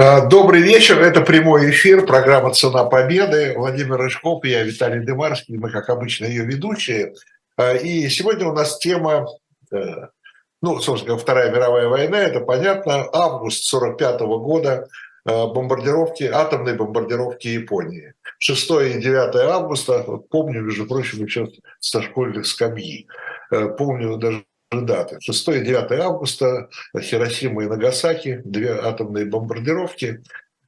А, добрый вечер, это прямой эфир, программа «Цена победы». Владимир Рыжков я, Виталий Дымарский, мы, как обычно, ее ведущие. А, и сегодня у нас тема, э, ну, собственно, Вторая мировая война, это понятно, август 45 года, э, бомбардировки, атомные бомбардировки Японии. 6 и 9 августа, помню, между прочим, еще со школьных скамьи. Э, помню даже даты. 6 и 9 августа, Хиросима и Нагасаки, две атомные бомбардировки.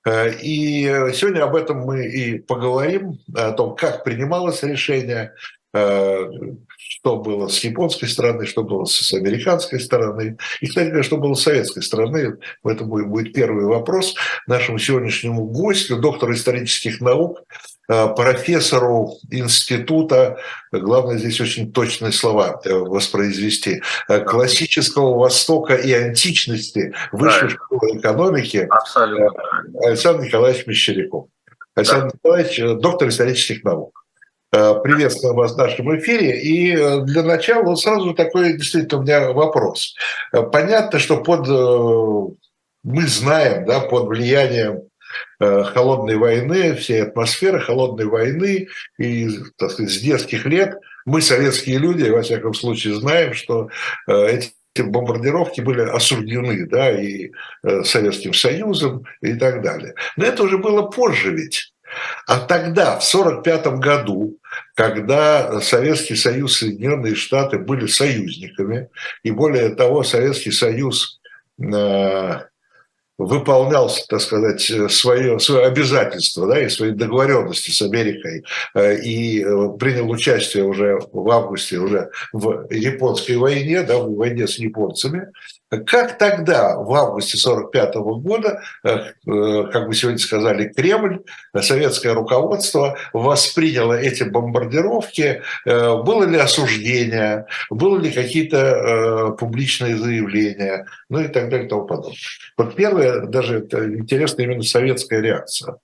Э, и сегодня об этом мы и поговорим, о том, как принималось решение, э, что было с японской стороны, что было с американской стороны, и, кстати что было с советской стороны. Это будет первый вопрос нашему сегодняшнему гостю, доктору исторических наук, профессору института, главное здесь очень точные слова э, воспроизвести, э, классического Востока и античности Высшей школы экономики Абсолютно. Александр Николаевич Мещеряков. Александр да. Николаевич, доктор исторических наук. Приветствую вас в нашем эфире. И для начала вот сразу такой действительно у меня вопрос. Понятно, что под мы знаем, да, под влиянием Э, холодной войны, всей атмосферы холодной войны, и, так сказать, с детских лет мы, советские люди, во всяком случае, знаем, что э, эти бомбардировки были осуждены, да, и э, Советским Союзом и так далее. Но это уже было позже ведь. А тогда, в 1945 году, когда Советский Союз и Соединенные Штаты были союзниками, и более того, Советский Союз выполнял, так сказать, свое, свое обязательство да, и свои договоренности с Америкой э, и э, принял участие уже в августе уже в японской войне, да, в войне с японцами, как тогда, в августе 1945 года, э, как мы сегодня сказали, Кремль, советское руководство восприняло эти бомбардировки? Было ли осуждение? Было ли какие-то публичные заявления? Ну и так далее и тому подобное. Вот первое даже это интересна именно советская реакция.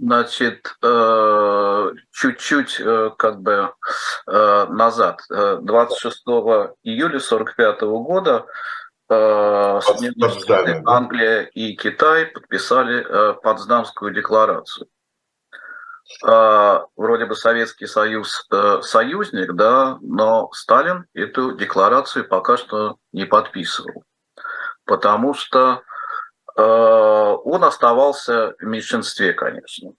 Значит, э, чуть-чуть э, как бы э, назад, 26 июля 1945 года Соединенные Штаты, Англия и Китай подписали Потсдамскую декларацию. Вроде бы Советский Союз союзник, да, но Сталин эту декларацию пока что не подписывал, потому что Э, он оставался в меньшинстве, конечно.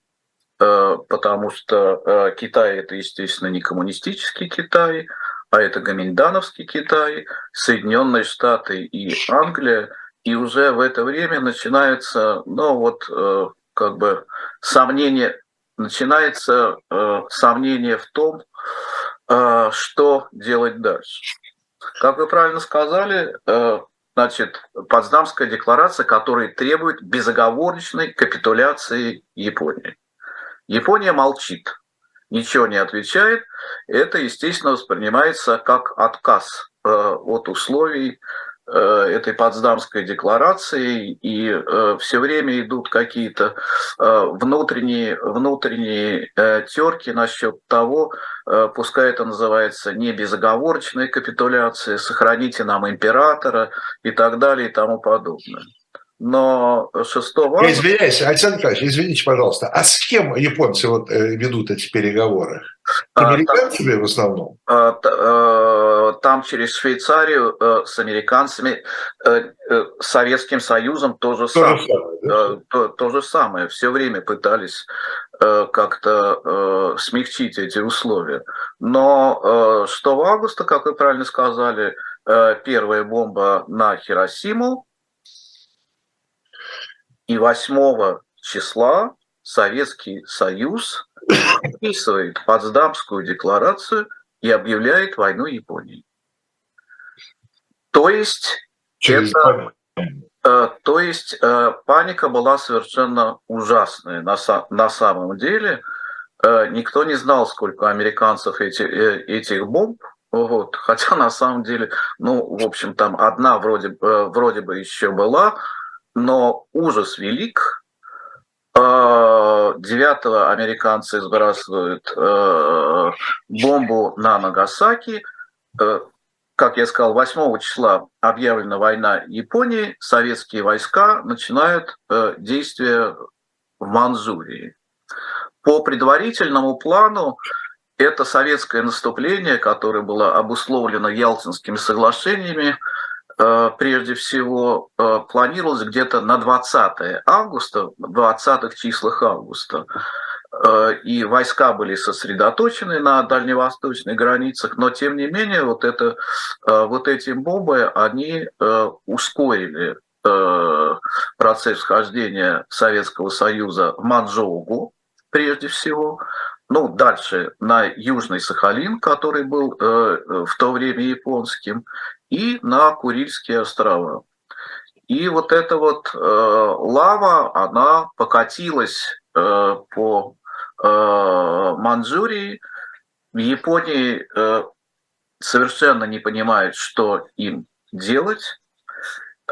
Э, потому что э, Китай это, естественно, не коммунистический Китай, а это гоминдановский Китай, Соединенные Штаты и Англия. И уже в это время начинается, ну вот, как бы сомнение, начинается сомнение в том, что делать дальше. Как вы правильно сказали, значит, Потсдамская декларация, которая требует безоговорочной капитуляции Японии. Япония молчит, ничего не отвечает. Это, естественно, воспринимается как отказ э, от условий э, этой Потсдамской декларации, и э, все время идут какие-то внутренние, внутренние терки насчет того, пускай это называется не безоговорочная капитуляция, сохраните нам императора и так далее и тому подобное. Но 6 августа... Я извиняюсь, Александр Николаевич, извините, пожалуйста, а с кем японцы вот э, ведут эти переговоры? С а, американцами в основном? А, э, там через Швейцарию с американцами, Советским Союзом то же самое. То же самое, да? то, то же самое. Все время пытались Э, как-то э, смягчить эти условия. Но 6 э, августа, как вы правильно сказали, первая бомба на Хиросиму, и 8 числа Советский Союз подписывает Потсдамскую декларацию и объявляет войну Японии. То есть Через это Э, то есть э, паника была совершенно ужасная на, на самом деле. Э, никто не знал, сколько американцев эти, этих бомб, вот. Хотя на самом деле, ну, в общем, там одна вроде, вроде бы еще была, но ужас велик. 9 американцы сбрасывают бомбу на Нагасаки, как я сказал, 8 числа объявлена война Японии, советские войска начинают э, действия в Манчжурии. По предварительному плану это советское наступление, которое было обусловлено Ялтинскими соглашениями, э, прежде всего э, планировалось где-то на 20 августа, 20 числах августа. Э, и войска были сосредоточены на дальневосточных границах, но тем не менее вот, это, вот эти бомбы, они ускорили процесс вхождения Советского Союза в Манчжоугу, прежде всего, ну, дальше на Южный Сахалин, который был э, э, в то время японским, и на Курильские острова. И вот эта вот э, лава, она покатилась э, по э, Манчжурии. В Японии э, совершенно не понимают, что им делать.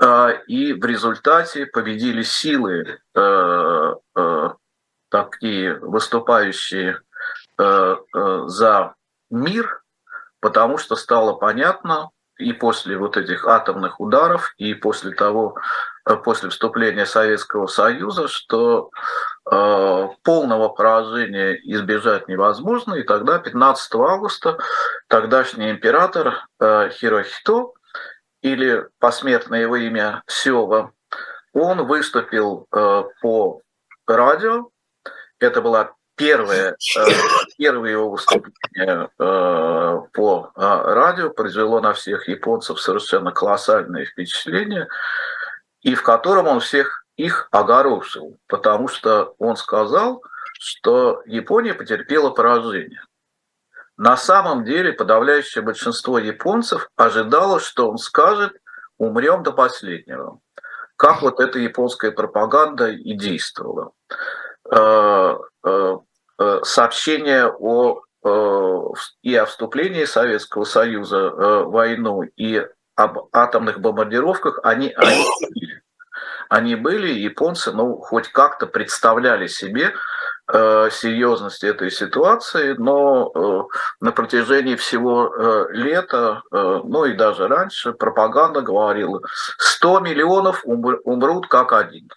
Э, и в результате победили силы, э, э, такие выступающие Э, э, за мир, потому что стало понятно и после вот этих атомных ударов, и после того, э, после вступления Советского Союза, что э, полного поражения избежать невозможно. И тогда, 15 августа, тогдашний император э, Хирохито, или посмертное его имя Сева, он выступил э, по радио. Это была первое, э, первое его выступление э, по э, радио произвело на всех японцев совершенно колоссальное впечатление, и в котором он всех их огорошил, потому что он сказал, что Япония потерпела поражение. На самом деле подавляющее большинство японцев ожидало, что он скажет «умрем до последнего». Как вот эта японская пропаганда и действовала. Э, сообщения о э, и о вступлении Советского Союза э, в войну, и об атомных бомбардировках, они, они, были. они были, японцы, ну, хоть как-то представляли себе серьезность этой ситуации, но на протяжении всего лета, ну и даже раньше, пропаганда говорила, 100 миллионов умрут как один.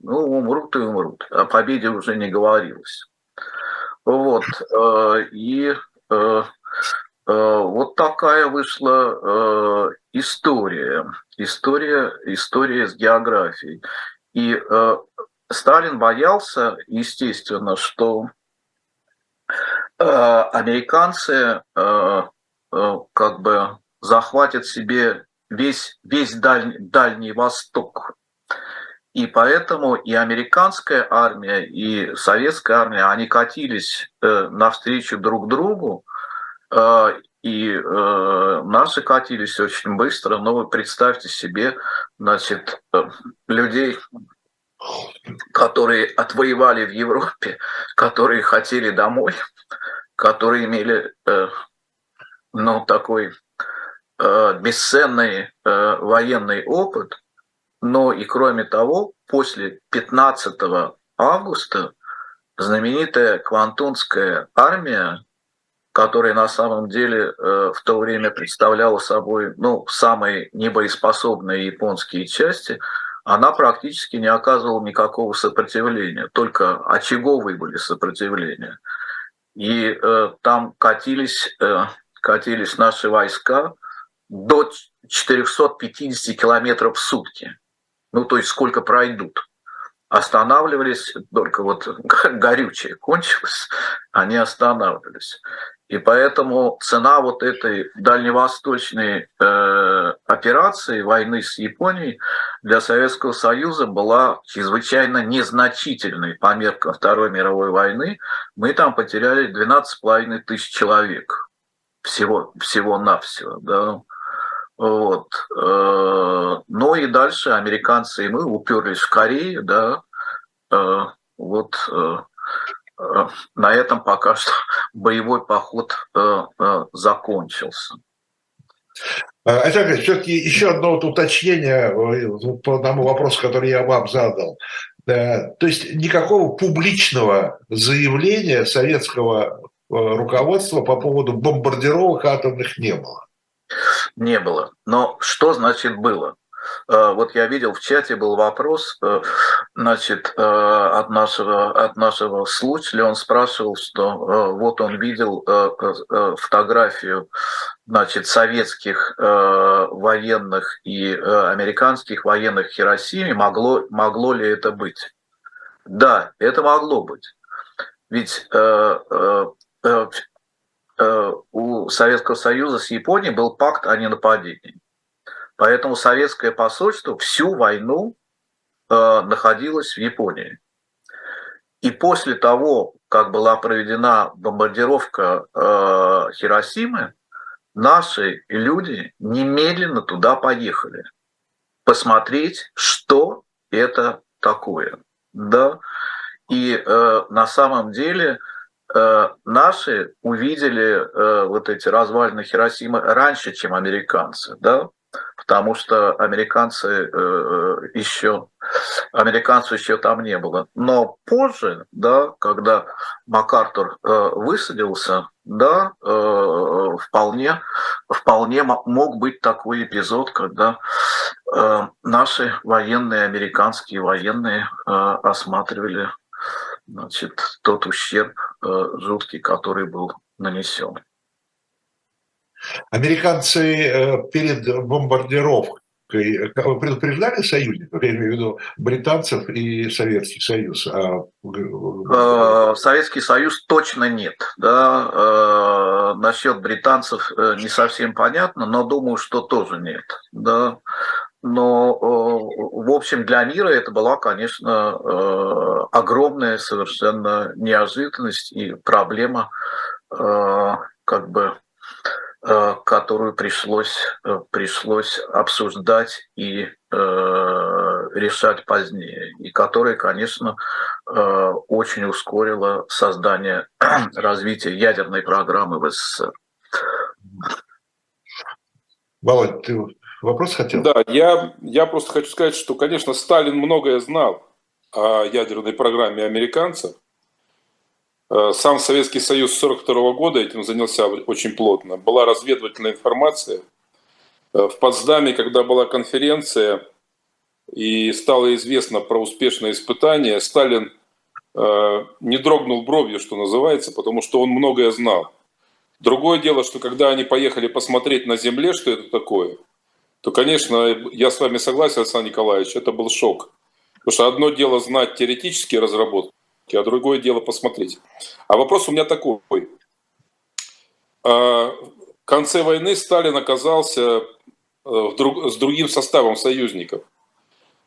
Ну, умрут и умрут. О победе уже не говорилось. Вот. Э, и э, э, вот такая вышла история. История, история с географией. И Сталин боялся, естественно, что американцы как бы захватят себе весь, весь Дальний, Дальний Восток. И поэтому и американская армия, и советская армия, они катились э, навстречу друг другу, э, и э, наши катились очень быстро. Но вы представьте себе, значит, людей, которые отвоевали в Европе, которые хотели домой, которые имели, ну, такой бесценный военный опыт – но и кроме того, после 15 августа знаменитая Квантунская армия, которая на самом деле э, в то время представляла собой ну, самые небоеспособные японские части, она практически не оказывала никакого сопротивления, только очаговые были сопротивления. И э, там катились, э, катились наши войска до 450 километров в сутки ну то есть сколько пройдут. Останавливались, только вот горючее кончилось, они останавливались. И поэтому цена вот этой дальневосточной э, операции войны с Японией для Советского Союза была чрезвычайно незначительной по меркам Второй мировой войны. Мы там потеряли 12,5 тысяч человек всего, всего-навсего. Да? Вот. Э, ну и дальше американцы и мы уперлись в Корею, да. Э, вот э, на этом пока что боевой поход закончился. Александр, все-таки еще одно вот уточнение по одному вопросу, который я вам задал. То есть никакого публичного заявления советского руководства по поводу бомбардировок атомных не было? Не было. Но что значит было? Э, вот я видел в чате был вопрос, э, значит, э, от нашего, от нашего слушателя, он спрашивал, что вот он видел фотографию, значит, советских военных и американских военных в Хиросиме, могло, могло ли это быть? Да, это могло быть. Ведь Советского Союза с Японией был пакт о ненападении. Поэтому советское посольство всю войну э, находилось в Японии. И после того, как была проведена бомбардировка э, Хиросимы, наши люди немедленно туда поехали посмотреть, что это такое. Да? И э, на самом деле наши увидели э, вот эти развалины Хиросимы раньше, чем американцы. Да? потому что американцы э, э, еще, американцев еще там не было. Но позже, да, когда МакАртур э, высадился, да, вполне, вполне мог быть такой эпизод, когда наши военные, американские военные осматривали значит, тот ущерб жуткий, который был нанесен. Американцы э, перед бомбардировкой э, предупреждали союзников, я имею в виду британцев и Советский Союз? А... Э, Советский Союз точно нет. Да? Насчет британцев не совсем понятно, но думаю, что тоже нет. Да? Но, в общем, для мира это была, конечно, огромная совершенно неожиданность и проблема как бы Э, которую пришлось, э, пришлось обсуждать и э, решать позднее, и которая, конечно, очень ускорила создание развития ядерной программы в СССР. Володь, ты вопрос хотел? Да, я, я просто хочу сказать, что, конечно, Сталин многое знал о ядерной программе американцев, Э, сам Советский Союз 1942 года этим занялся очень плотно. Была разведывательная информация. Э, в Потсдаме, когда была конференция и стало известно про успешное испытание, Сталин э, не дрогнул бровью, что называется, потому что он многое знал. Другое дело, что когда они поехали посмотреть на Земле, что это такое, то, конечно, я с вами согласен, Александр Николаевич, это был шок. Потому что одно дело знать теоретические разработки, а другое дело посмотреть. А вопрос у меня такой. А, в конце войны Сталин оказался э, с другим составом союзников.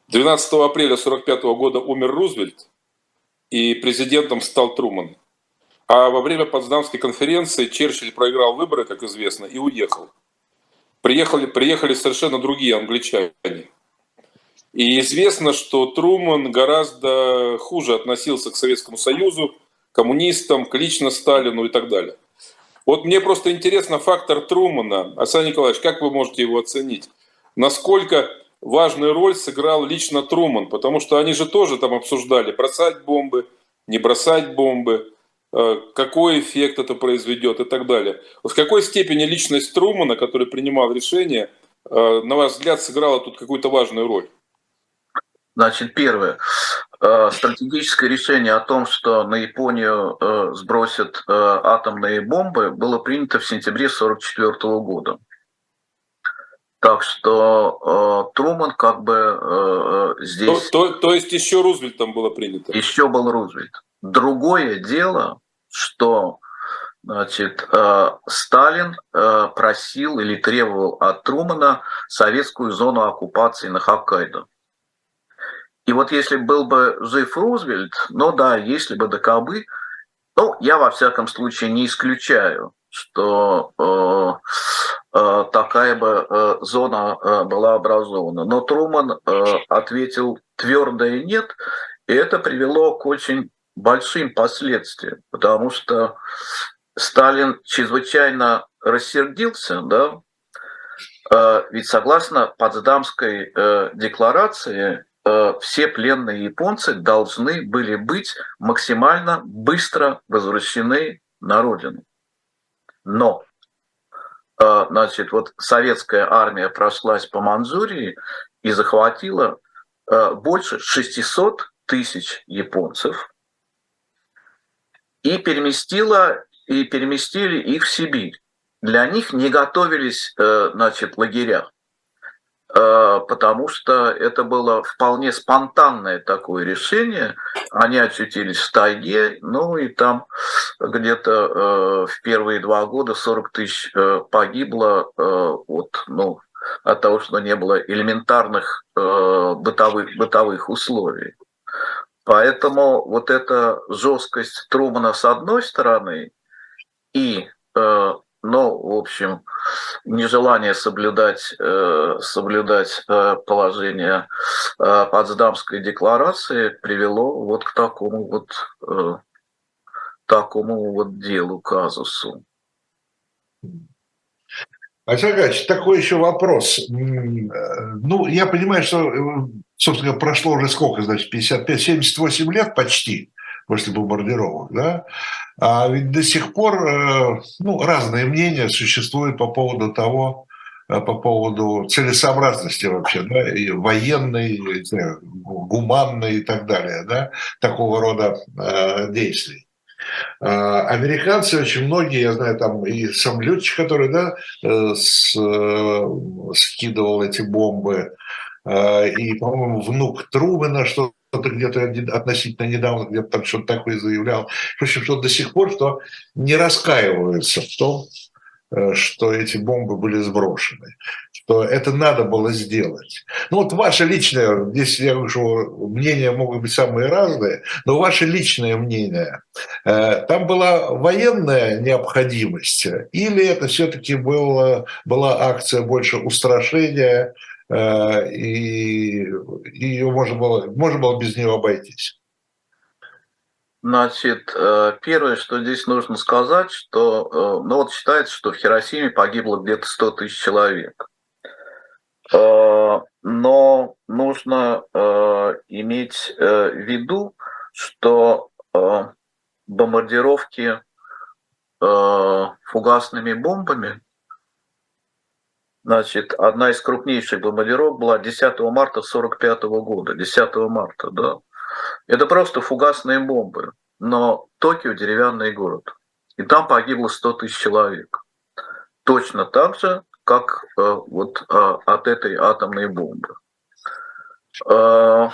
12 апреля 1945 года умер Рузвельт, и президентом стал Труман. А во время Потсдамской конференции Черчилль проиграл выборы, как известно, и уехал. Приехали, приехали совершенно другие англичане. И известно, что Труман гораздо хуже относился к Советскому Союзу, коммунистам, к лично Сталину и так далее. Вот мне просто интересно фактор Трумана. Александр Николаевич, как вы можете его оценить? Насколько важную роль сыграл лично Труман? Потому что они же тоже там обсуждали, бросать бомбы, не бросать бомбы, какой эффект это произведет и так далее. Вот в какой степени личность Трумана, который принимал решение, э, на ваш взгляд, сыграла тут какую-то важную роль? Значит, первое. Э, стратегическое решение о том, что на Японию э, сбросят э, атомные бомбы, было принято в сентябре 1944 года. Так что Труман как бы здесь... То, то, то есть еще Рузвельтом было принято? Еще был Рузвельт. Другое дело, что значит, Сталин просил или требовал от Трумана советскую зону оккупации на Хоккайдо. И вот если был бы жив Рузвельт, ну да, если бы докобы, ну, я во всяком случае не исключаю, что э, э, такая бы э, зона э, была образована. Но Труман э, ответил твердое нет, и это привело к очень большим последствиям, потому что Сталин чрезвычайно рассердился, да, э, ведь согласно Потсдамской э, декларации Э, все пленные японцы должны были быть максимально быстро возвращены на родину. Но значит, вот советская армия прошлась по Манчжурии и захватила больше 600 тысяч японцев и переместила и переместили их в Сибирь. Для них не готовились, значит, лагеря. Э, потому что это было вполне спонтанное такое решение. Они очутились в тайге, ну и там где-то э, в первые два года 40 тысяч э, погибло от, ну, от того, что не было элементарных бытовых, бытовых условий. Поэтому вот эта жесткость Трумана с одной стороны и но, в общем, нежелание соблюдать, э, соблюдать э, положение э, Потсдамской декларации привело вот к такому вот, такому вот делу, казусу. Александр Ильич, такой еще вопрос. Ну, я понимаю, что, собственно, прошло уже сколько, значит, 55-78 лет почти после бомбардировок, да? А ведь до сих пор э, ну, разные мнения существуют по поводу того, э, по поводу целесообразности вообще, да, и военной, знаю, гуманной и так далее, да, такого рода э, действий. Э, американцы очень многие, я знаю, там и сам летчик, который, да, с, скидывал эти бомбы, и, по-моему, внук Трумена что кто-то где-то относительно недавно где-то там что-то такое заявлял. В общем, что до сих пор что не раскаиваются в том, э, что эти бомбы были сброшены, что это надо было сделать. Ну вот ваше личное, здесь я говорю, мнения могут быть самые разные, но ваше личное мнение, э, там была военная необходимость или это все-таки была, была акция больше устрашения, и ее можно было, можно было без нее обойтись. Значит, э, первое, что здесь нужно сказать, что э, ну вот считается, что в Хиросиме погибло где-то 100 тысяч человек. Но нужно иметь в виду, что бомбардировки фугасными бомбами Значит, одна из крупнейших бомбардировок была 10 марта 1945 года. 10 марта, да. Это просто фугасные бомбы. Но Токио – деревянный город. И там погибло 100 тысяч человек. Точно так же, как э, вот э, от этой атомной бомбы. Э,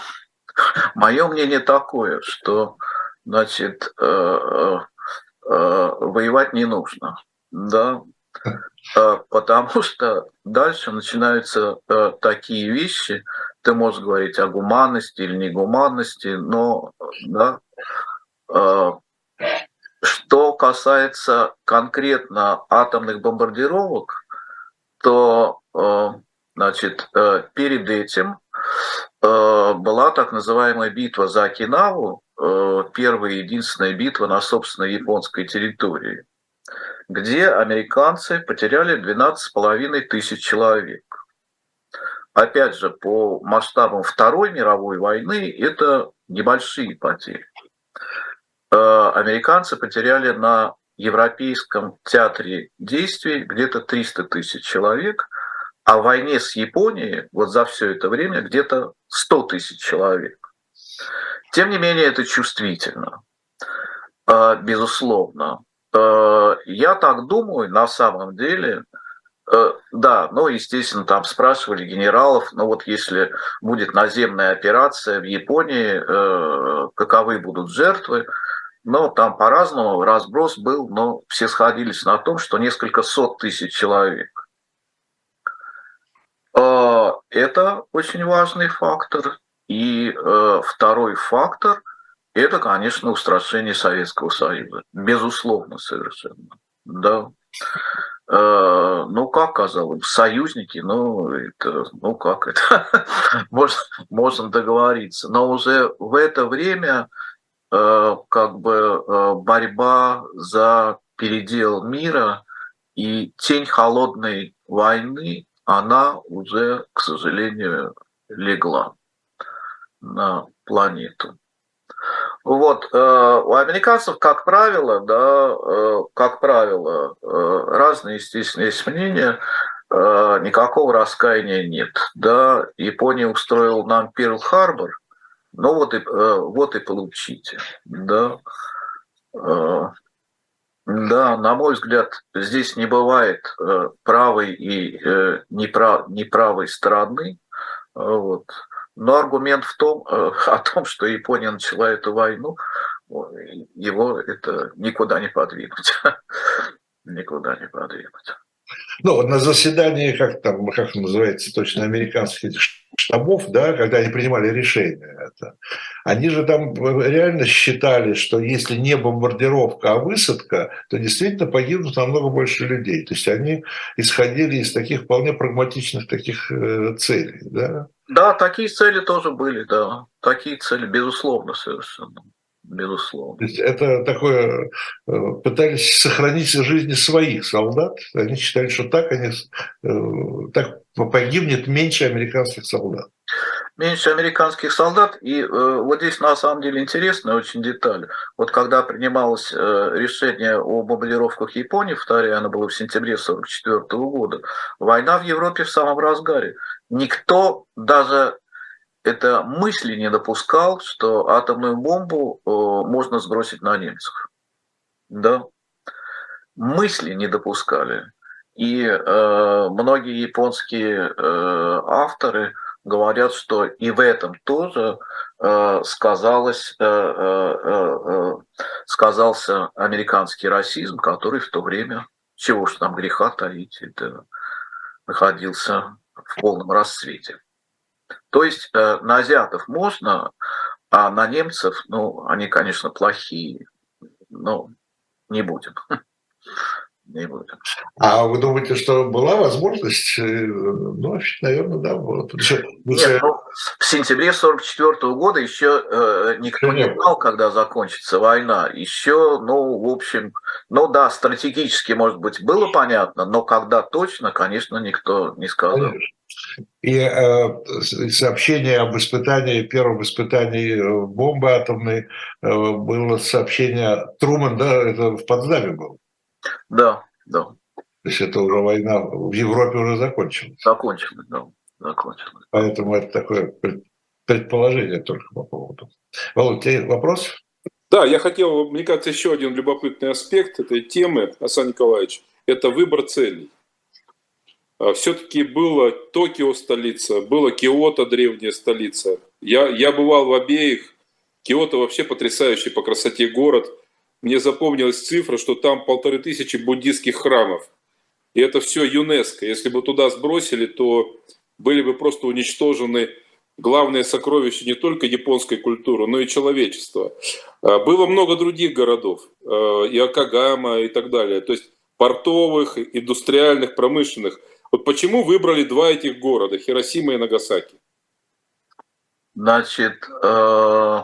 мое мнение такое, что значит, э, э, э, воевать не нужно. Да, потому что дальше начинаются э, такие вещи, ты можешь говорить о гуманности или негуманности, но да, э, что касается конкретно атомных бомбардировок, то значит, перед этим была так называемая битва за Окинаву, первая и единственная битва на собственной японской территории – где американцы потеряли 12,5 тысяч человек. Опять же, по масштабам Второй мировой войны это небольшие потери. Э, американцы потеряли на Европейском театре действий где-то 300 тысяч человек, а в войне с Японией вот за все это время где-то 100 тысяч человек. Тем не менее, это чувствительно, э, безусловно. Э, я так думаю, на самом деле, э, да, ну, естественно, там спрашивали генералов, ну вот если будет наземная операция в Японии, э, каковы будут жертвы, но там по-разному разброс был, но все сходились на том, что несколько сот тысяч человек. Это очень важный фактор. И второй фактор – это, конечно, устрашение Советского Союза. Безусловно, совершенно. Да. Э, ну, как казалось бы, союзники, ну, это, ну, как это, можно, можно договориться. Но уже в это время э, как бы э, борьба за передел мира и тень холодной войны, она уже, к сожалению, легла на планету. Вот, у американцев, как правило, да, как правило, разные, естественно, есть мнения, никакого раскаяния нет. Да, Япония устроила нам Перл-Харбор, ну вот и, вот и получите. Да. Да, на мой взгляд, здесь не бывает э, правой и э, неправ, неправой стороны. Вот. Но аргумент в том, э, о том, что Япония начала эту войну, его это никуда не подвинуть. никуда не подвинуть. Ну, на заседании, как там, как называется точно, американских штабов, да, когда они принимали решение это, они же там реально считали, что если не бомбардировка, а высадка, то действительно погибнут намного больше людей. То есть они исходили из таких вполне прагматичных таких э, целей, да? Да, такие цели тоже были, да. Такие цели, безусловно, совершенно безусловно. То есть это такое, э, пытались сохранить жизни своих солдат, они считали, что так они, э, так погибнет меньше американских солдат. Меньше американских солдат, и э, вот здесь на самом деле интересная очень деталь. Вот когда принималось э, решение о бомбардировках Японии, повторяю, оно было в сентябре 1944 года, война в Европе в самом разгаре. Никто даже это мысли не допускал, что атомную бомбу э, можно сбросить на немцев. Да? Мысли не допускали. И э, многие японские э, авторы говорят, что и в этом тоже э, сказалось, э, э, э, сказался американский расизм, который в то время, чего уж там греха таить, это находился в полном расцвете. То есть э, на азиатов можно, а на немцев, ну, они, конечно, плохие, но не будем. Не будем. А вы думаете, что была возможность? Э, ну, наверное, да, была. Что, Нет, ну, в сентябре 1944 года еще э, никто не знал, когда закончится война. Еще, ну, в общем, ну да, стратегически, может быть, было понятно, но когда точно, конечно, никто не сказал. Конечно. И э, сообщение об испытании, первом испытании э, бомбы атомной э, было сообщение Труман, да, это в Потсдаме было. Да, да. То есть это уже война в Европе уже закончилась. Закончилась, да, закончилась. Поэтому это такое предположение только по поводу. Володь, тебе вопрос? Да, я хотел, мне кажется, еще один любопытный аспект этой темы, Асан Николаевич, это выбор целей. А, все-таки было Токио столица, было Киото древняя столица. Я, я бывал в обеих. Киото вообще потрясающий по красоте город. Мне запомнилась цифра, что там полторы тысячи буддийских храмов. И это все ЮНЕСКО. Если бы туда сбросили, то были бы просто уничтожены главные сокровища не только японской культуры, но и человечества. А, было много других городов, а, и Акагама и так далее. То есть портовых, индустриальных, промышленных – вот почему выбрали два этих города, Хиросима и Нагасаки? Значит, э, э,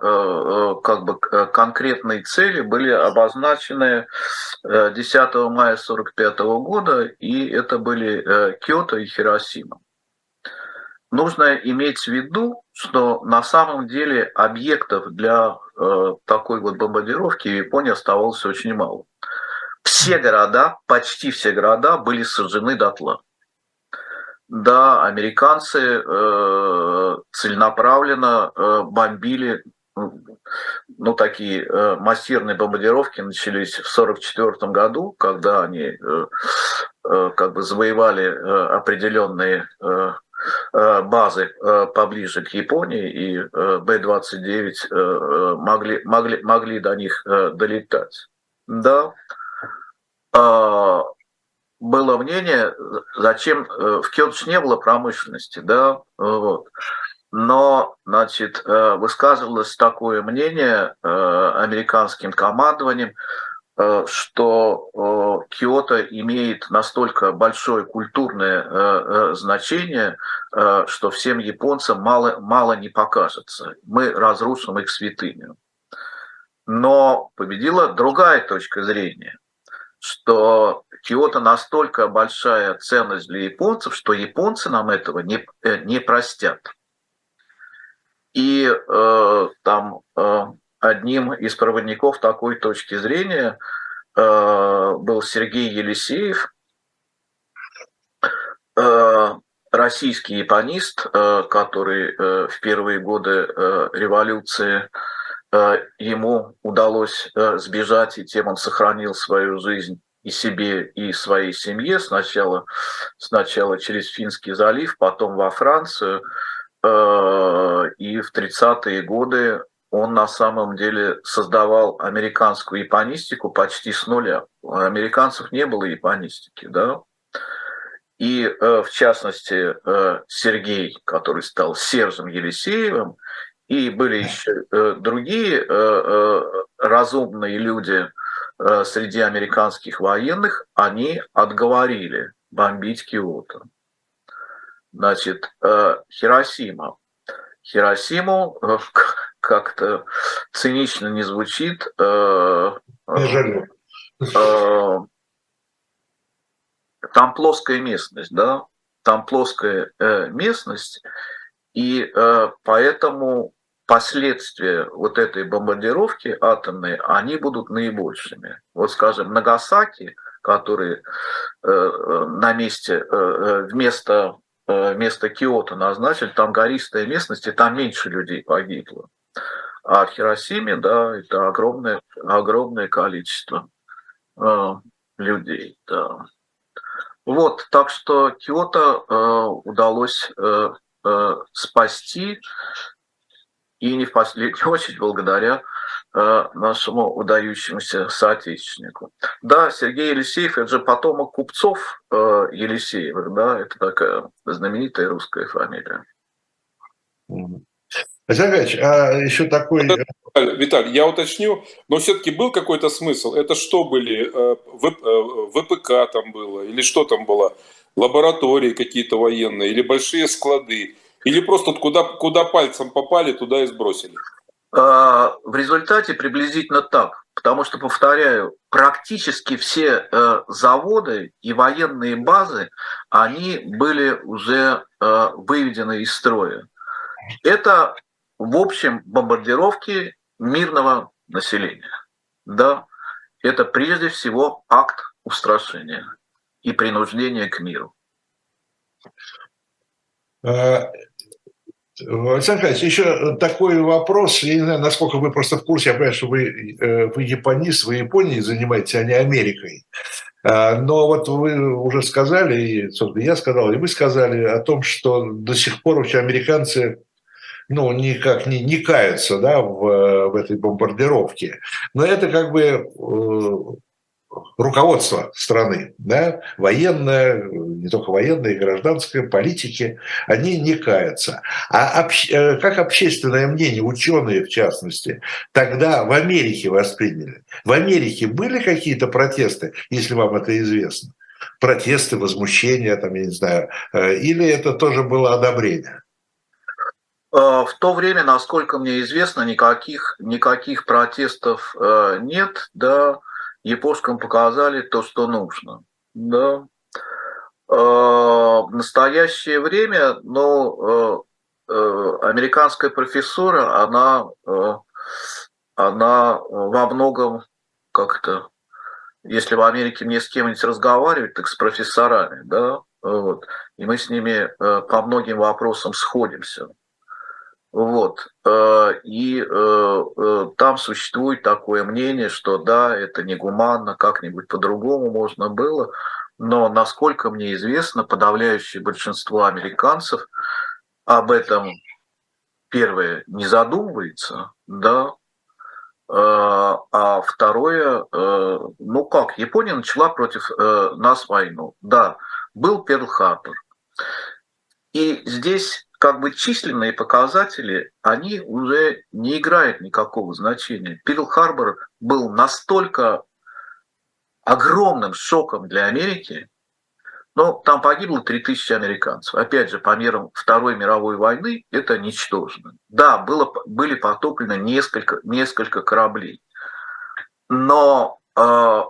э, как бы конкретной цели были обозначены 10 мая 1945 года, и это были Киото и Хиросима. Нужно иметь в виду, что на самом деле объектов для такой вот бомбардировки в Японии оставалось очень мало все города, почти все города были сожжены дотла. Да, американцы э, целенаправленно э, бомбили, ну, такие э, массированные бомбардировки начались в 1944 году, когда они э, э, как бы завоевали э, определенные э, э базы э, поближе к Японии, и э, Б-29 могли, могли, могли до них долетать. Да, а, было мнение, зачем э, в Кёдж не было промышленности, да, вот. Но, значит, э, высказывалось такое мнение э, американским командованием, что Киото имеет настолько большое культурное значение, что всем японцам мало, мало не покажется. Мы разрушим их святыню. Но победила другая точка зрения что Киото настолько большая ценность для японцев, что японцы нам этого не, э, не простят. И э, одним из проводников такой точки зрения был Сергей Елисеев, российский японист, который в первые годы революции ему удалось сбежать, и тем он сохранил свою жизнь и себе, и своей семье. Сначала, сначала через Финский залив, потом во Францию. Э, и в 30-е годы он на самом деле создавал американскую японистику почти с нуля. У американцев не было японистики, да. И э, в частности э, Сергей, который стал Сержем Елисеевым, и были еще другие разумные люди, Э, среди американских военных, они отговорили бомбить Киото. Значит, э, Хиросима. Хиросиму э, как-то цинично не звучит. Не Там плоская местность, да? Там плоская местность, и поэтому последствия вот этой бомбардировки атомной, они будут наибольшими. Вот, скажем, Нагасаки, который э, э на месте, э, э, вместо, э, вместо Киото назначили, там гористая местность, и там меньше людей погибло. А в Хиросиме, да, это огромное, огромное количество э, людей, да. Вот, так что Киото э, удалось э, э, спасти и не в последнюю очередь благодаря э, нашему удающемуся соотечественнику. Да, Сергей Елисеев – это же потомок купцов э, Елисеевых, да, это такая знаменитая русская фамилия. Александр а еще такой... Виталий, я уточню, но все-таки был какой-то смысл? Это что были? Э, ВПК там было? Или что там было? Лаборатории какие-то военные? Или большие склады? Или просто куда, куда пальцем попали, туда и сбросили? А, в результате приблизительно так. Потому что, повторяю, практически все э, заводы и военные базы, они были уже э, выведены из строя. Это, в общем, бомбардировки мирного населения. Да, это прежде всего акт устрашения и принуждения к миру. Э, Александр Николаевич, еще такой вопрос, я не знаю, насколько вы просто в курсе, я понимаю, что вы, э, вы японист, вы Японией занимаетесь, а не Америкой. А, но вот вы уже сказали, и, собственно, я сказал, и вы сказали о том, что до сих пор вообще американцы ну, никак не, не каются да, в, в этой бомбардировке. Но это как бы э, руководство страны, да, военное, не только военное, гражданское, политики, они не каются. А общ, э, как общественное мнение, ученые в частности, тогда в Америке восприняли? В Америке были какие-то протесты, если вам это известно? Протесты, возмущения, там, я не знаю, э, или это тоже было одобрение? Э, в то время, насколько мне известно, никаких, никаких протестов нет, да, япошкам показали то, что нужно. Да. Э, в настоящее время, ну, э, э, американская профессора, она, она во многом как-то, если в Америке мне с кем-нибудь разговаривать, так с профессорами, да, вот, и мы с ними по многим вопросам сходимся. Вот. Э, и э, э, там существует такое мнение, что да, это негуманно, как-нибудь по-другому можно было. Но, насколько мне известно, подавляющее большинство американцев об этом, первое, не задумывается, да, а второе, ну как, Япония начала против нас войну. Да, был Перл-Харбор. И здесь как бы численные показатели, они уже не играют никакого значения. Перл-Харбор был настолько огромным шоком для Америки, но там погибло 3000 американцев. Опять же, по мерам Второй мировой войны это ничтожно. Да, было, были потоплены несколько, несколько кораблей. Но э,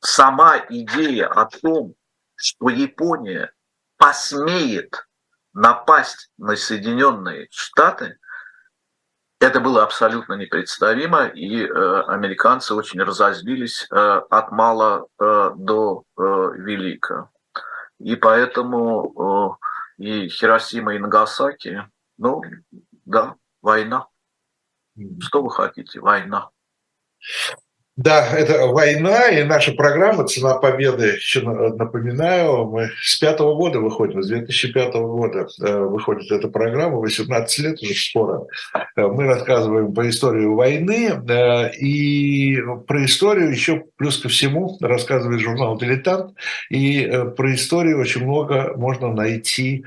сама идея о том, что Япония посмеет напасть на Соединенные Штаты, Это было абсолютно непредставимо, и э, американцы очень разозлились э, от мала э, до э, велика. И поэтому э, и Хиросима и Нагасаки, ну да, война. Что вы хотите? Война. Да, это война, и наша программа «Цена победы», еще напоминаю, мы с пятого года выходим, с 2005 года э, выходит эта программа, 18 лет уже скоро. Э, мы рассказываем по истории войны, э, и про историю еще плюс ко всему рассказывает журнал «Дилетант», и про историю очень много можно найти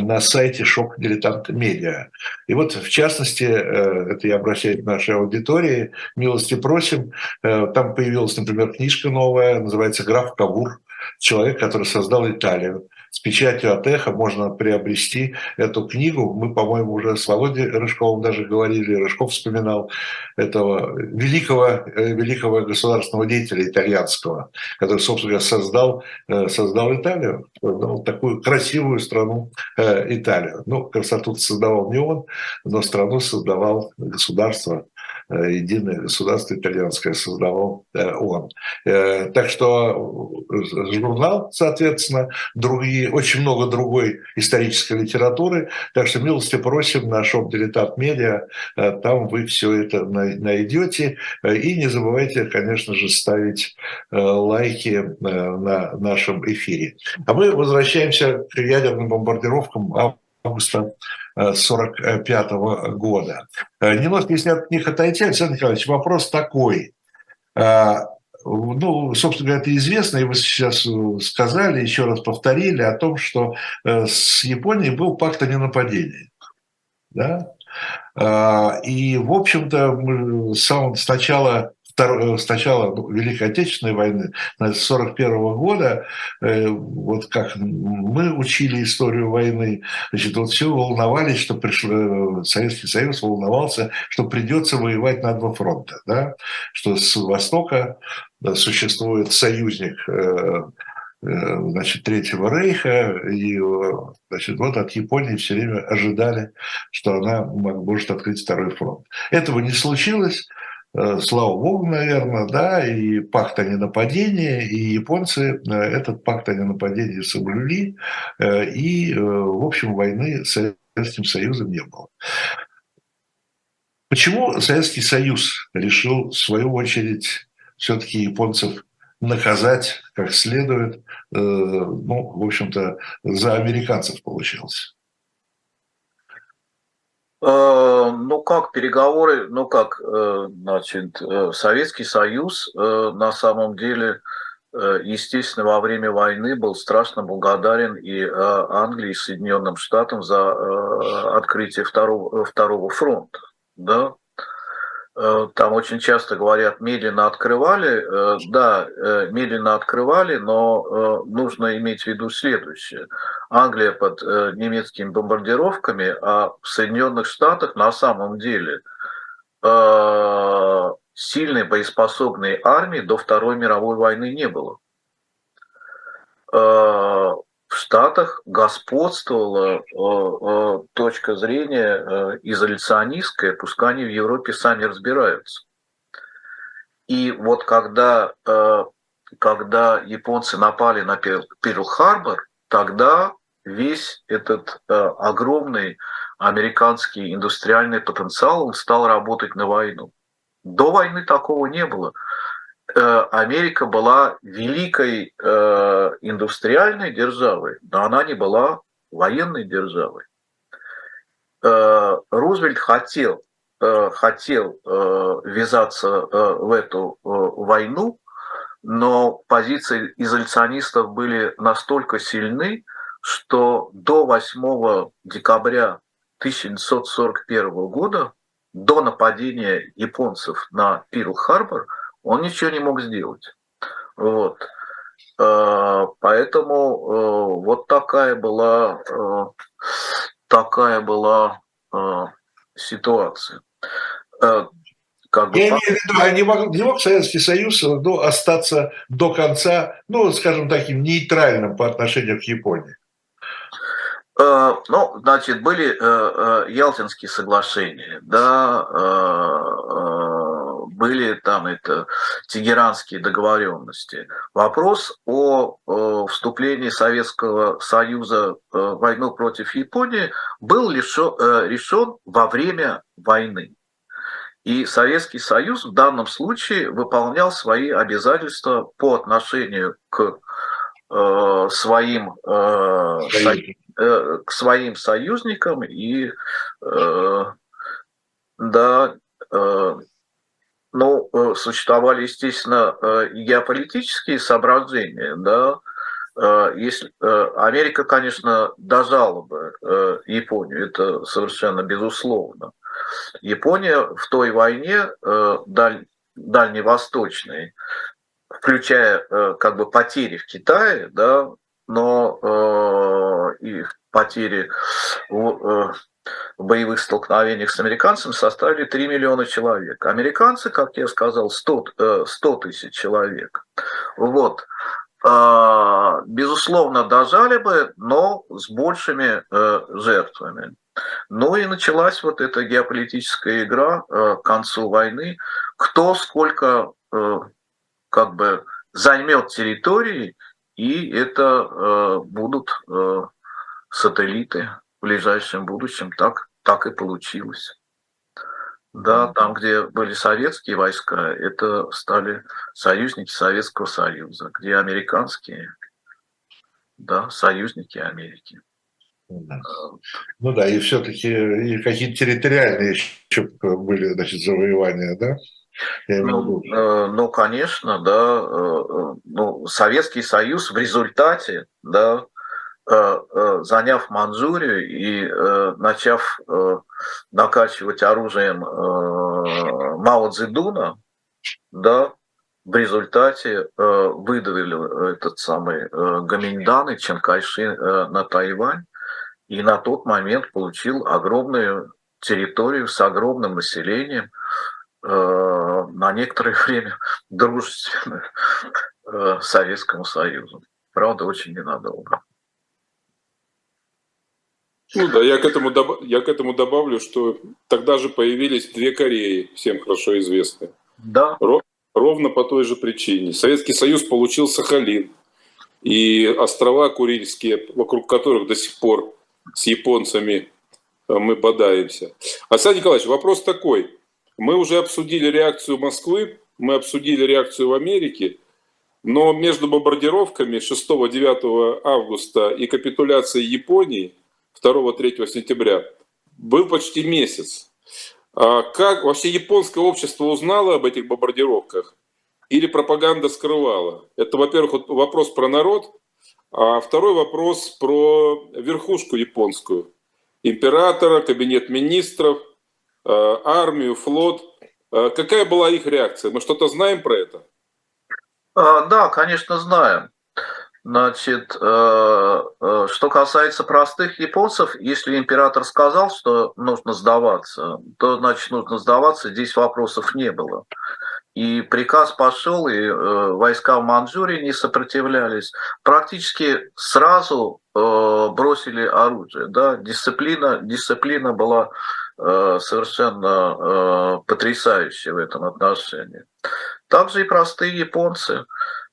на сайте Шок Дилетант Медиа. И вот, в частности, э, это я обращаюсь к нашей аудитории, милости просим, э, там появилась, например, книжка новая, называется «Граф Кавур», человек, который создал Италию с печатью от эхо можно приобрести эту книгу. Мы, по-моему, уже с Володей Рыжковым даже говорили, Рыжков вспоминал этого великого, э, великого государственного деятеля итальянского, который, собственно говоря, создал, э, создал Италию, создал такую красивую страну э, Италию. Ну, красоту создавал не он, но страну создавал государство единое государство итальянское создавал э, он. Э, так что журнал, соответственно, другие, очень много другой исторической литературы. Так что милости просим на шоп Дилетант Медиа, там вы все это найдете. И не забывайте, конечно же, ставить лайки на нашем эфире. А мы возвращаемся к ядерным бомбардировкам августа 1945 года. Э, немножко, если от них отойти, Александр Николаевич, вопрос такой. Э, ну, собственно говоря, это известно, и вы сейчас сказали, еще раз повторили о том, что э, с Японией был пакт о ненападении. Да? И, в общем-то, с самого начала Э, с начала Великой Отечественной войны, с 1941 года, э, вот как мы учили историю войны, значит, вот все волновались, что пришло, э, Советский Союз волновался, что придется воевать на два фронта, да? что с востока существует союзник значит, Третьего Рейха, и значит, вот от Японии все время ожидали, что она может открыть второй фронт. Этого не случилось, Э, слава богу, наверное, да, и пакт о ненападении, и японцы э, этот пакт о ненападении соблюли, э, и, в общем, войны с Советским Союзом не было. Почему Советский Союз решил, в свою очередь, все-таки японцев наказать как следует, ну, в общем-то, за американцев получилось? Э, как переговоры, ну как, э, значит, э, Советский Союз на самом деле, естественно, во время войны был страшно благодарен и Англии, и Соединенным Штатам за открытие второго, второго фронта, да, Э, там очень часто говорят, медленно открывали. Э, да, э, медленно открывали, но нужно иметь в виду следующее. Англия под немецкими бомбардировками, а в Соединенных Штатах на самом деле сильной боеспособной армии до Второй мировой войны не было в Штатах господствовала э, э, точка зрения э, изоляционистская, пускай они в Европе сами разбираются. И вот когда, когда японцы напали на Перл-Харбор, тогда весь этот огромный американский индустриальный потенциал он стал работать на войну. До войны такого не было. Э, Америка была великой э, индустриальной державой, но она не была военной державой. Э, Рузвельт хотел, хотел ввязаться в эту войну, но позиции изоляционистов были настолько сильны, что до 8 декабря 1941 года, до нападения японцев на Перл-Харбор, он ничего не мог сделать. Вот. Э, поэтому э, вот такая была, э, такая была ситуация. Как бы, Я имею в виду, а не мог, не мог Советский Союз ну, остаться до конца, ну, скажем таким, нейтральным по отношению к Японии? Э, ну, значит, были э, э, Ялтинские соглашения, да, были там это тегеранские договоренности. Вопрос о вступлении Советского Союза в войну против Японии был решен во время войны. И Советский Союз в данном случае выполнял свои обязательства по отношению к своим Э, к своим союзникам и э, да, э, ну, существовали, естественно, геополитические соображения, да, если Америка, конечно, дожала бы Японию, это совершенно безусловно. Япония в той войне даль, дальневосточной, включая как бы потери в Китае, да, но э, их потери в, э, в боевых столкновениях с американцами составили 3 миллиона человек. Американцы, как я сказал, 100, э, 100 тысяч человек. Вот. Э, безусловно, дожали бы, но с большими э, жертвами. Ну и началась вот эта геополитическая игра э, к концу войны. Кто сколько э, как бы займет территории и это э, будут э, сателлиты в ближайшем будущем. Так, так и получилось. Да, там, где были советские войска, это стали союзники Советского Союза, где американские, да, союзники Америки. Ну да, и все-таки какие-то территориальные еще были, значит, завоевания, да? Ну, э, ну, конечно, да. Э, э, ну, Советский Союз в результате, да, заняв Манчжурию и начав накачивать оружием Мао Цзэдуна, да, в результате выдавили этот самый Гаминьдан и Чанкайши на Тайвань, и на тот момент получил огромную территорию с огромным населением – Э, на некоторое время дружественную э, Советскому Союзу. Правда, очень ненадолго. Ну да, я к, этому доб... я к этому добавлю, что тогда же появились две Кореи, всем хорошо известные. Да. Ро... Ровно по той же причине. Советский Союз получил Сахалин и острова Курильские, вокруг которых до сих пор с японцами э, мы бодаемся. Александр Николаевич, вопрос такой. Мы уже обсудили реакцию Москвы, мы обсудили реакцию в Америке, но между бомбардировками 6-9 августа и капитуляцией Японии 2-3 сентября был почти месяц. А как вообще японское общество узнало об этих бомбардировках или пропаганда скрывала? Это, во-первых, вопрос про народ, а второй вопрос про верхушку японскую. Императора, кабинет министров – армию, флот. Э, какая была их реакция? Мы что-то знаем про это? А, да, конечно, знаем. Значит, э, что касается простых японцев, если император сказал, что нужно сдаваться, то значит нужно сдаваться, здесь вопросов не было. И приказ пошел, и войска в Манчжурии не сопротивлялись. Практически сразу бросили оружие. Да? Дисциплина, дисциплина была Э, совершенно э, потрясающие в этом отношении. Также и простые японцы.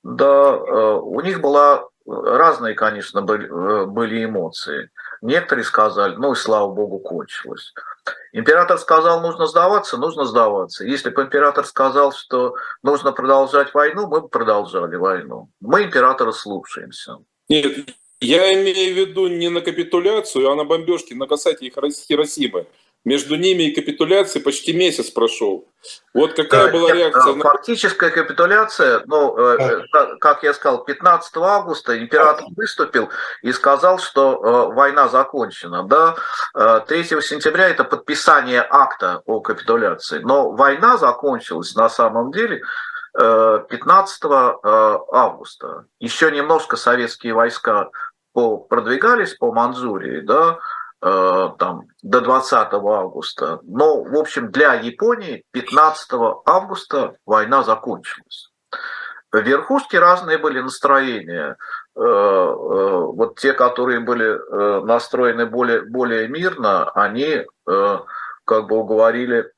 Да, э, у них была разные, конечно, были эмоции. Некоторые сказали, ну и слава богу, кончилось. Император сказал, нужно сдаваться, нужно сдаваться. Если бы император сказал, что нужно продолжать войну, мы бы продолжали войну. Мы императора слушаемся. Нет, я имею в виду не на капитуляцию, а на бомбежки на касательно Хиросимы. Между ними и капитуляцией почти месяц прошел. Вот какая да, была реакция? На... Фактическая капитуляция, ну, э, как я сказал, 15 августа император выступил и сказал, что э, война закончена. Да? 3 э, сентября это подписание акта о капитуляции. Но война закончилась на самом деле 15 августа. Еще немножко советские войска продвигались по Манчжурии, да, Э, там, до 20 августа. Но, в общем, для Японии 15 августа война закончилась. верхушки разные были настроения. Вот те, которые были настроены более, более мирно, они как бы уговорили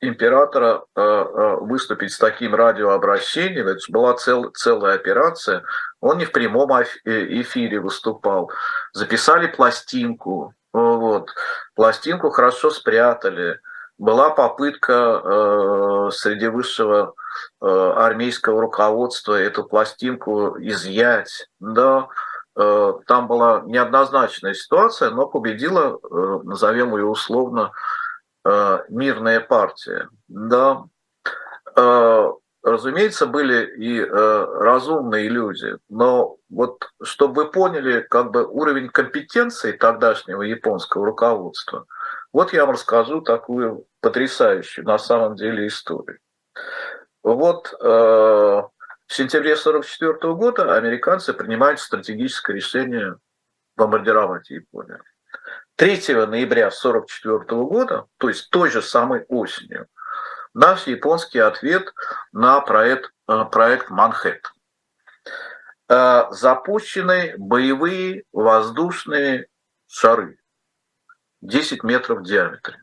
императора выступить с таким радиообращением. Это была цел, целая операция. Он не в прямом эфире выступал. Записали пластинку. Вот. Пластинку хорошо спрятали была попытка э, среди высшего э, армейского руководства эту пластинку изъять. Да, э, там была неоднозначная ситуация, но победила, э, назовем ее условно, э, мирная партия. Да. Э, разумеется, были и э, разумные люди, но вот чтобы вы поняли как бы уровень компетенции тогдашнего японского руководства, вот я вам расскажу такую потрясающую на самом деле историю. Вот э, в сентябре 1944 года американцы принимают стратегическое решение бомбардировать Японию. 3 ноября 1944 года, то есть той же самой осенью, наш японский ответ на проект, э, проект Манхэттен. Э, запущены боевые воздушные шары 10 метров в диаметре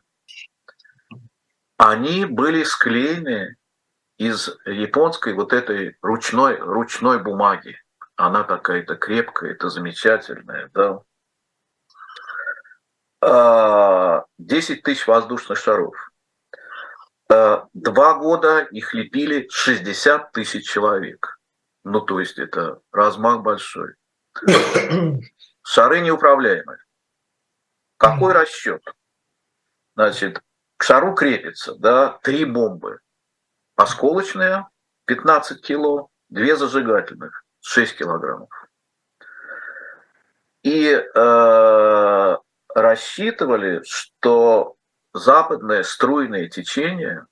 они были склеены из японской вот этой ручной, ручной бумаги. Она такая-то крепкая, это замечательная, да. 10 а, тысяч воздушных шаров. А, два года их лепили 60 тысяч человек. Ну, то есть это размах большой. Шары неуправляемые. Какой расчет? Значит, к шару крепится, да, три бомбы. Осколочные 15 кило, две зажигательных 6 килограммов. И э, рассчитывали, что западное струйное течение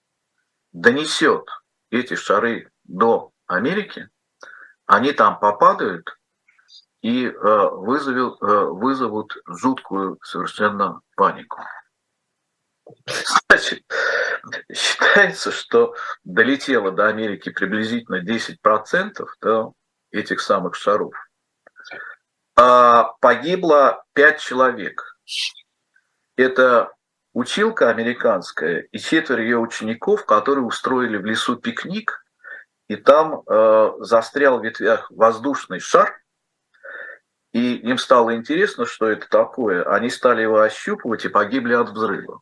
донесет эти шары до Америки, они там попадают и э, вызовут, э, вызовут жуткую совершенно панику. Значит, считается, что долетело до Америки приблизительно 10% да, этих самых шаров. А погибло 5 человек. Это училка американская и четверо ее учеников, которые устроили в лесу пикник, и там э, застрял в ветвях воздушный шар, и им стало интересно, что это такое. Они стали его ощупывать и погибли от взрыва.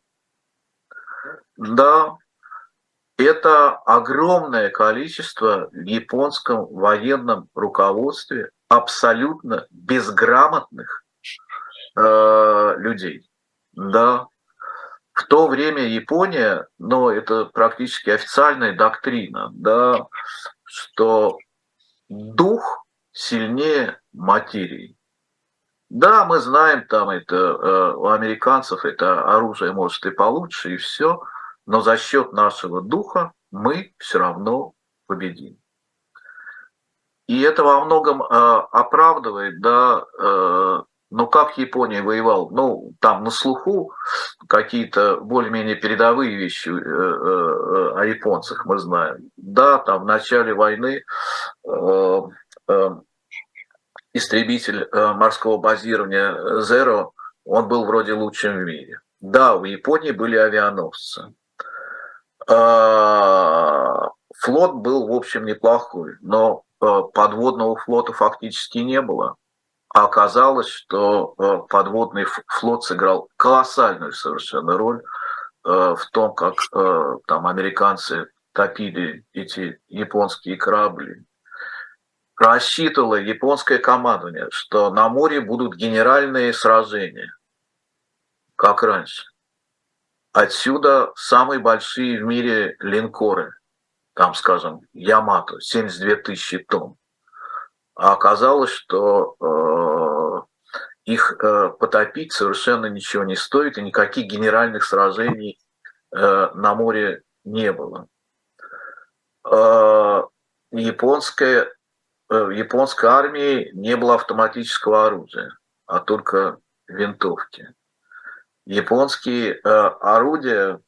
Да, это огромное количество в японском военном руководстве абсолютно безграмотных э, людей. Да. В то время Япония, ну, это практически официальная доктрина, да, что дух сильнее материи. Да, мы знаем, там это э, у американцев это оружие может и получше, и все, но за счет нашего духа мы все равно победим. И это во многом э, оправдывает, да, э, ну как Япония воевал, ну там на слуху какие-то более-менее передовые вещи э, э, о японцах мы знаем. Да, там в начале войны э, э, истребитель э, морского базирования Zero, он был вроде лучшим в мире. Да, в Японии были авианосцы. А, флот был, в общем, неплохой, но э, подводного флота фактически не было. А оказалось, что э, подводный флот сыграл колоссальную совершенно роль в том, как там американцы топили эти японские корабли рассчитывало японское командование, что на море будут генеральные сражения, как раньше. Отсюда самые большие в мире линкоры, там, скажем, Ямато, 72 тысячи тонн. А оказалось, что э, их э, потопить совершенно ничего не стоит, и никаких генеральных сражений э, на море не было. Японская в японской армии не было автоматического оружия, а только винтовки. Японские орудия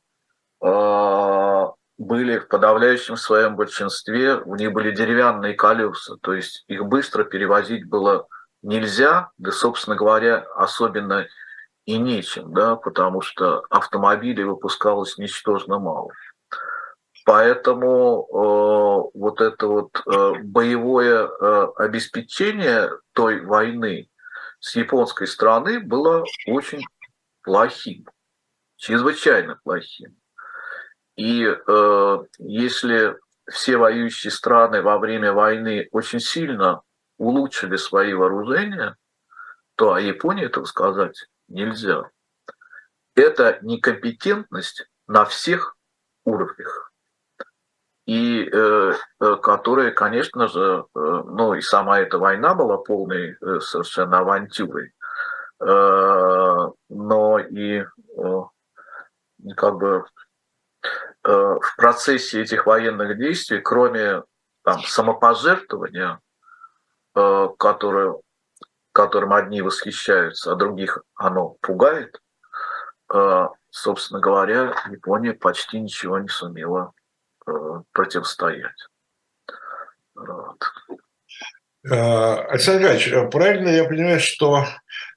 были в подавляющем своем большинстве, у них были деревянные колеса, то есть их быстро перевозить было нельзя, да, собственно говоря, особенно и нечем, да, потому что автомобилей выпускалось ничтожно мало. Поэтому э, вот это вот э, боевое э, обеспечение той войны с японской стороны было очень плохим, чрезвычайно плохим. И э, если все воюющие страны во время войны очень сильно улучшили свои вооружения, то о Японии этого сказать нельзя. Это некомпетентность на всех уровнях. И э, э, которые, конечно же, э, ну и сама эта война была полной э, совершенно авантюрой, э, но и э, как бы в процессе этих военных действий, кроме там, самопожертвования, Э, которое, которым одни восхищаются, а других оно пугает, э, собственно говоря, Япония почти ничего не сумела э, противостоять. Вот. Александр Ильич, правильно я понимаю, что,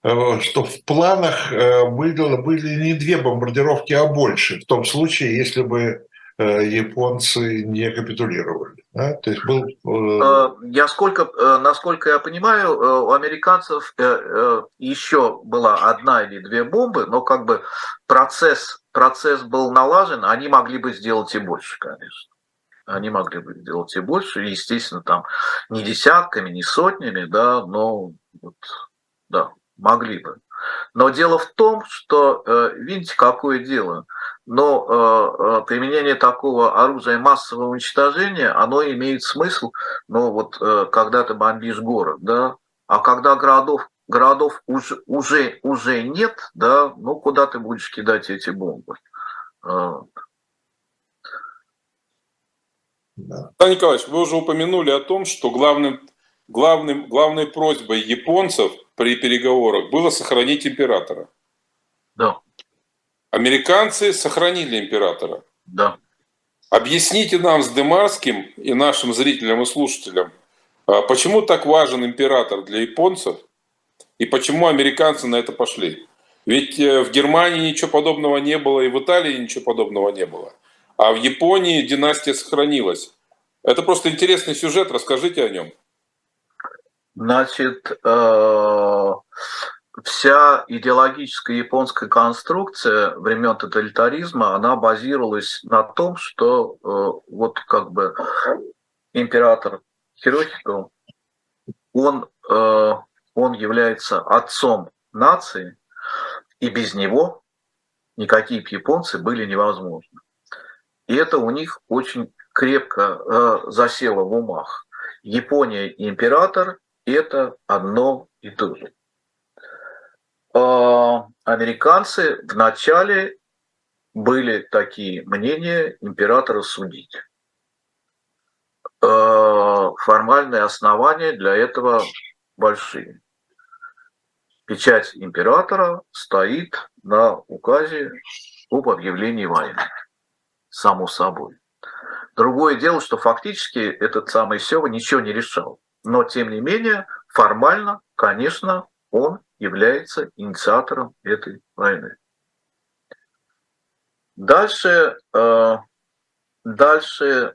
что в планах были, были не две бомбардировки, а больше, в том случае, если бы Э, японцы не капитулировали. Да? То есть был... Э, э, я сколько, насколько я понимаю, у американцев еще была одна или две бомбы, но как бы процесс, процесс был налажен, они могли бы сделать и больше, конечно. Они могли бы сделать и больше, естественно, там не десятками, не сотнями, да, но вот, да, могли бы. Но дело в том, что, видите, какое дело – но э, э, применение такого оружия массового уничтожения, оно имеет смысл, ну вот э, когда ты бомбишь город, да, а когда городов, городов уже, уже, уже нет, да, ну куда ты будешь кидать эти бомбы? Да. Николаевич, вы уже упомянули о том, что главным, главным, главной просьбой японцев при переговорах было сохранить императора. Да. Американцы сохранили императора. Да. Объясните нам с Демарским и нашим зрителям и слушателям, а почему так важен император для японцев и почему американцы на это пошли. Ведь э, в Германии ничего подобного не было, и в Италии ничего подобного не было. А в Японии династия сохранилась. Это просто интересный сюжет, расскажите о нем. Значит, э, вся идеологическая японская конструкция времен тоталитаризма, она базировалась на том, что э, вот как бы император Хирохито, он, э, он является отцом нации, и без него никакие японцы были невозможны. И это у них очень крепко э, засело в умах. Япония и император – это одно и то же. А, американцы вначале были такие мнения императора судить. А, формальные основания для этого большие. Печать императора стоит на указе об объявлении войны, само собой. Другое дело, что фактически этот самый Сева ничего не решал. Но, тем не менее, формально, конечно, он является инициатором этой войны. Дальше, э, дальше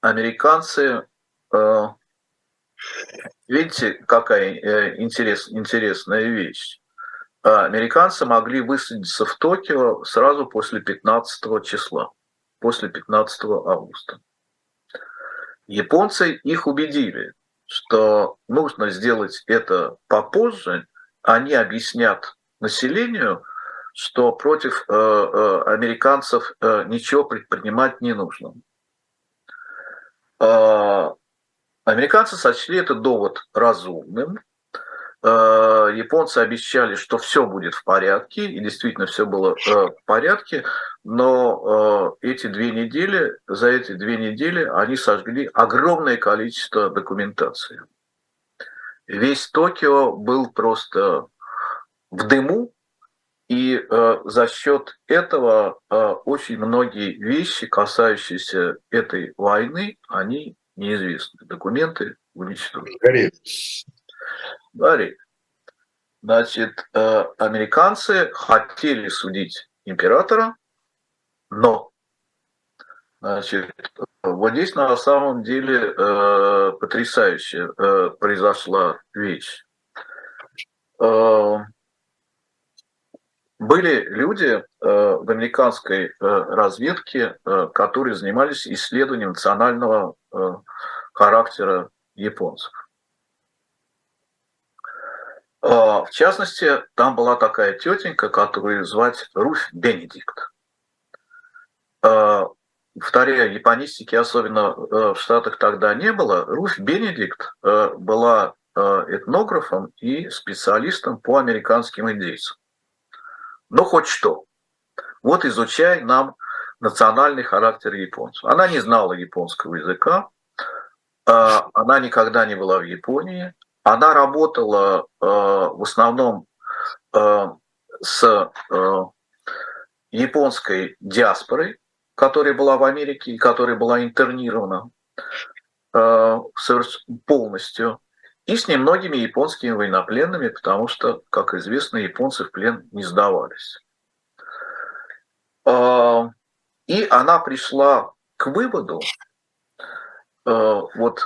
американцы, э, видите, какая э, интерес, интересная вещь. Американцы могли высадиться в Токио сразу после 15 числа, после 15 августа. Японцы их убедили, что нужно сделать это попозже, они объяснят населению, что против э, э, американцев э, ничего предпринимать не нужно. Э, американцы сочли этот довод разумным. Э, японцы обещали, что все будет в порядке, и действительно все было э, в порядке, но э, эти две недели, за эти две недели они сожгли огромное количество документации. Весь Токио был просто в дыму, И э, за счет этого э, очень многие вещи, касающиеся этой войны, они неизвестны. Документы уничтожены. Горели. Горели. Значит, э, американцы хотели судить императора, но значит, вот здесь на самом деле э, потрясающе э, произошла вещь. Э, были люди в американской разведке, которые занимались исследованием национального характера японцев. А, в частности, там была такая тетенька, которую звать Руфь Бенедикт. А, повторяю, японистики, особенно э, в Штатах, тогда не было. Руфь Бенедикт э, была э, этнографом и специалистом по американским индейцам. Ну, хоть что. Вот изучай нам национальный характер японцев. Она не знала японского языка, а, она никогда не была в Японии, она работала э, в основном э, с э, японской диаспорой, которая была в Америке и которая была интернирована полностью, и с немногими японскими военнопленными, потому что, как известно, японцы в плен не сдавались. И она пришла к выводу, вот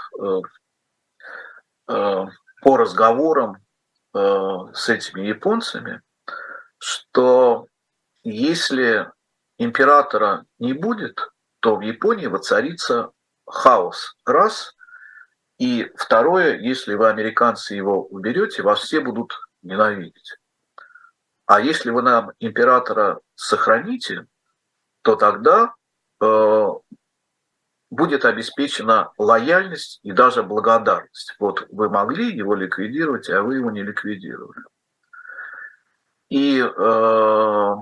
по разговорам э, с этими японцами, что если императора не будет, то в Японии воцарится хаос. Раз. И второе, если вы, американцы, его уберете, вас все будут ненавидеть. А если вы нам императора сохраните, то тогда э, будет обеспечена лояльность и даже благодарность. Вот вы могли его ликвидировать, а вы его не ликвидировали. И э,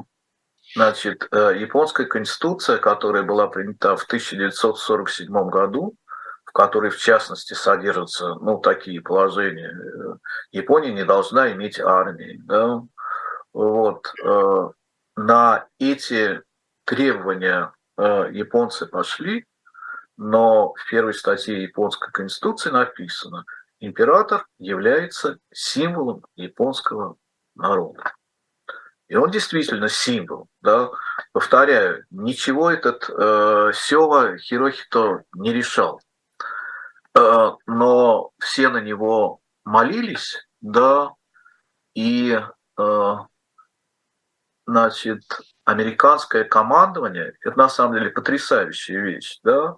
значит, э, японская конституция, которая была принята в 1947 году, в которой, в частности, содержатся ну, такие положения. Э, Япония не должна иметь армии. Да? Вот. На эти требования японцы пошли, но в первой статье японской конституции написано, император является символом японского народа. И он действительно символ. Да? Повторяю, ничего этот э, Сева Хирохито не решал. Э, но все на него молились, да, и э, значит, американское командование, это на самом деле потрясающая вещь, да,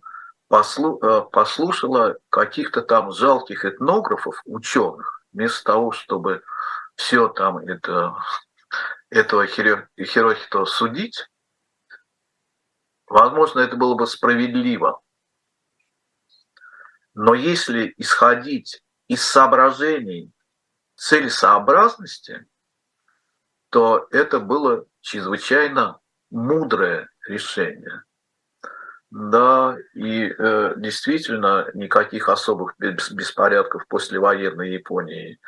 послушала каких-то там жалких этнографов, ученых, вместо того, чтобы все там это, этого Хирохито судить, возможно, это было бы справедливо. Но если исходить из соображений целесообразности, то это было чрезвычайно мудрое решение. Да, и э, действительно никаких особых беспорядков после военной Японии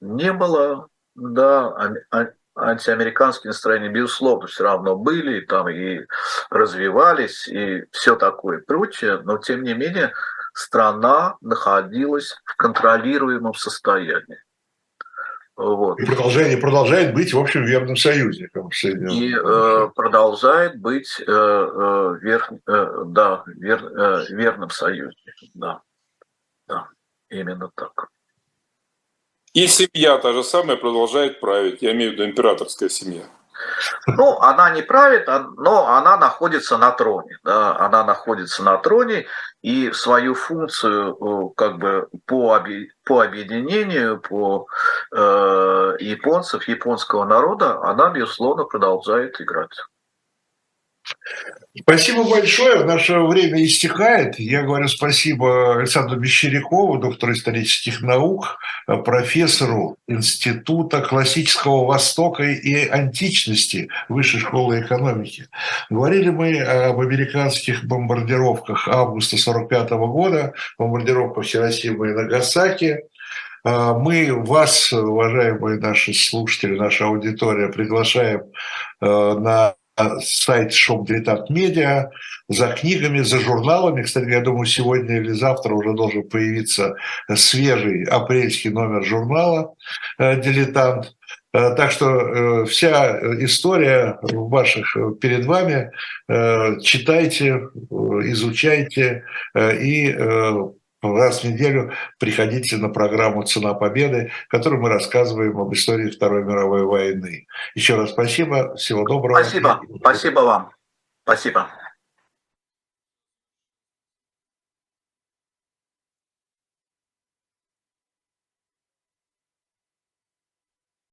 не было. Да, а, а, антиамериканские настроения, безусловно, все равно были, там и развивались, и все такое прочее, но тем не менее страна находилась в контролируемом состоянии. Вот. И продолжает, продолжает быть, в общем, верным союзником И э, продолжает быть э, э, вер, э, да, вер, э, верным союзником. Да. да, именно так. И семья та же самая продолжает править, я имею в виду императорская семья. Ну, она не правит, а, но она находится на троне. Да, она находится на троне и свою функцию э, как бы по, объ... по объединению, по э, японцев, японского народа, она, безусловно, продолжает играть. Спасибо большое. Наше время истекает. Я говорю спасибо Александру Мещерякову, доктору исторических наук, профессору Института классического Востока и античности Высшей школы экономики. Говорили мы об американских бомбардировках августа 1945 года, бомбардировках Хиросимы и Нагасаки. Мы вас, уважаемые наши слушатели, наша аудитория, приглашаем на сайт shop Дилетант Медиа, за книгами, за журналами. Кстати, я думаю, сегодня или завтра уже должен появиться свежий апрельский номер журнала «Дилетант». Так что вся история ваших перед вами. Читайте, изучайте и раз в неделю приходите на программу «Цена победы», в которой мы рассказываем об истории Второй мировой войны. Еще раз спасибо, всего доброго. Спасибо, спасибо вам. Спасибо.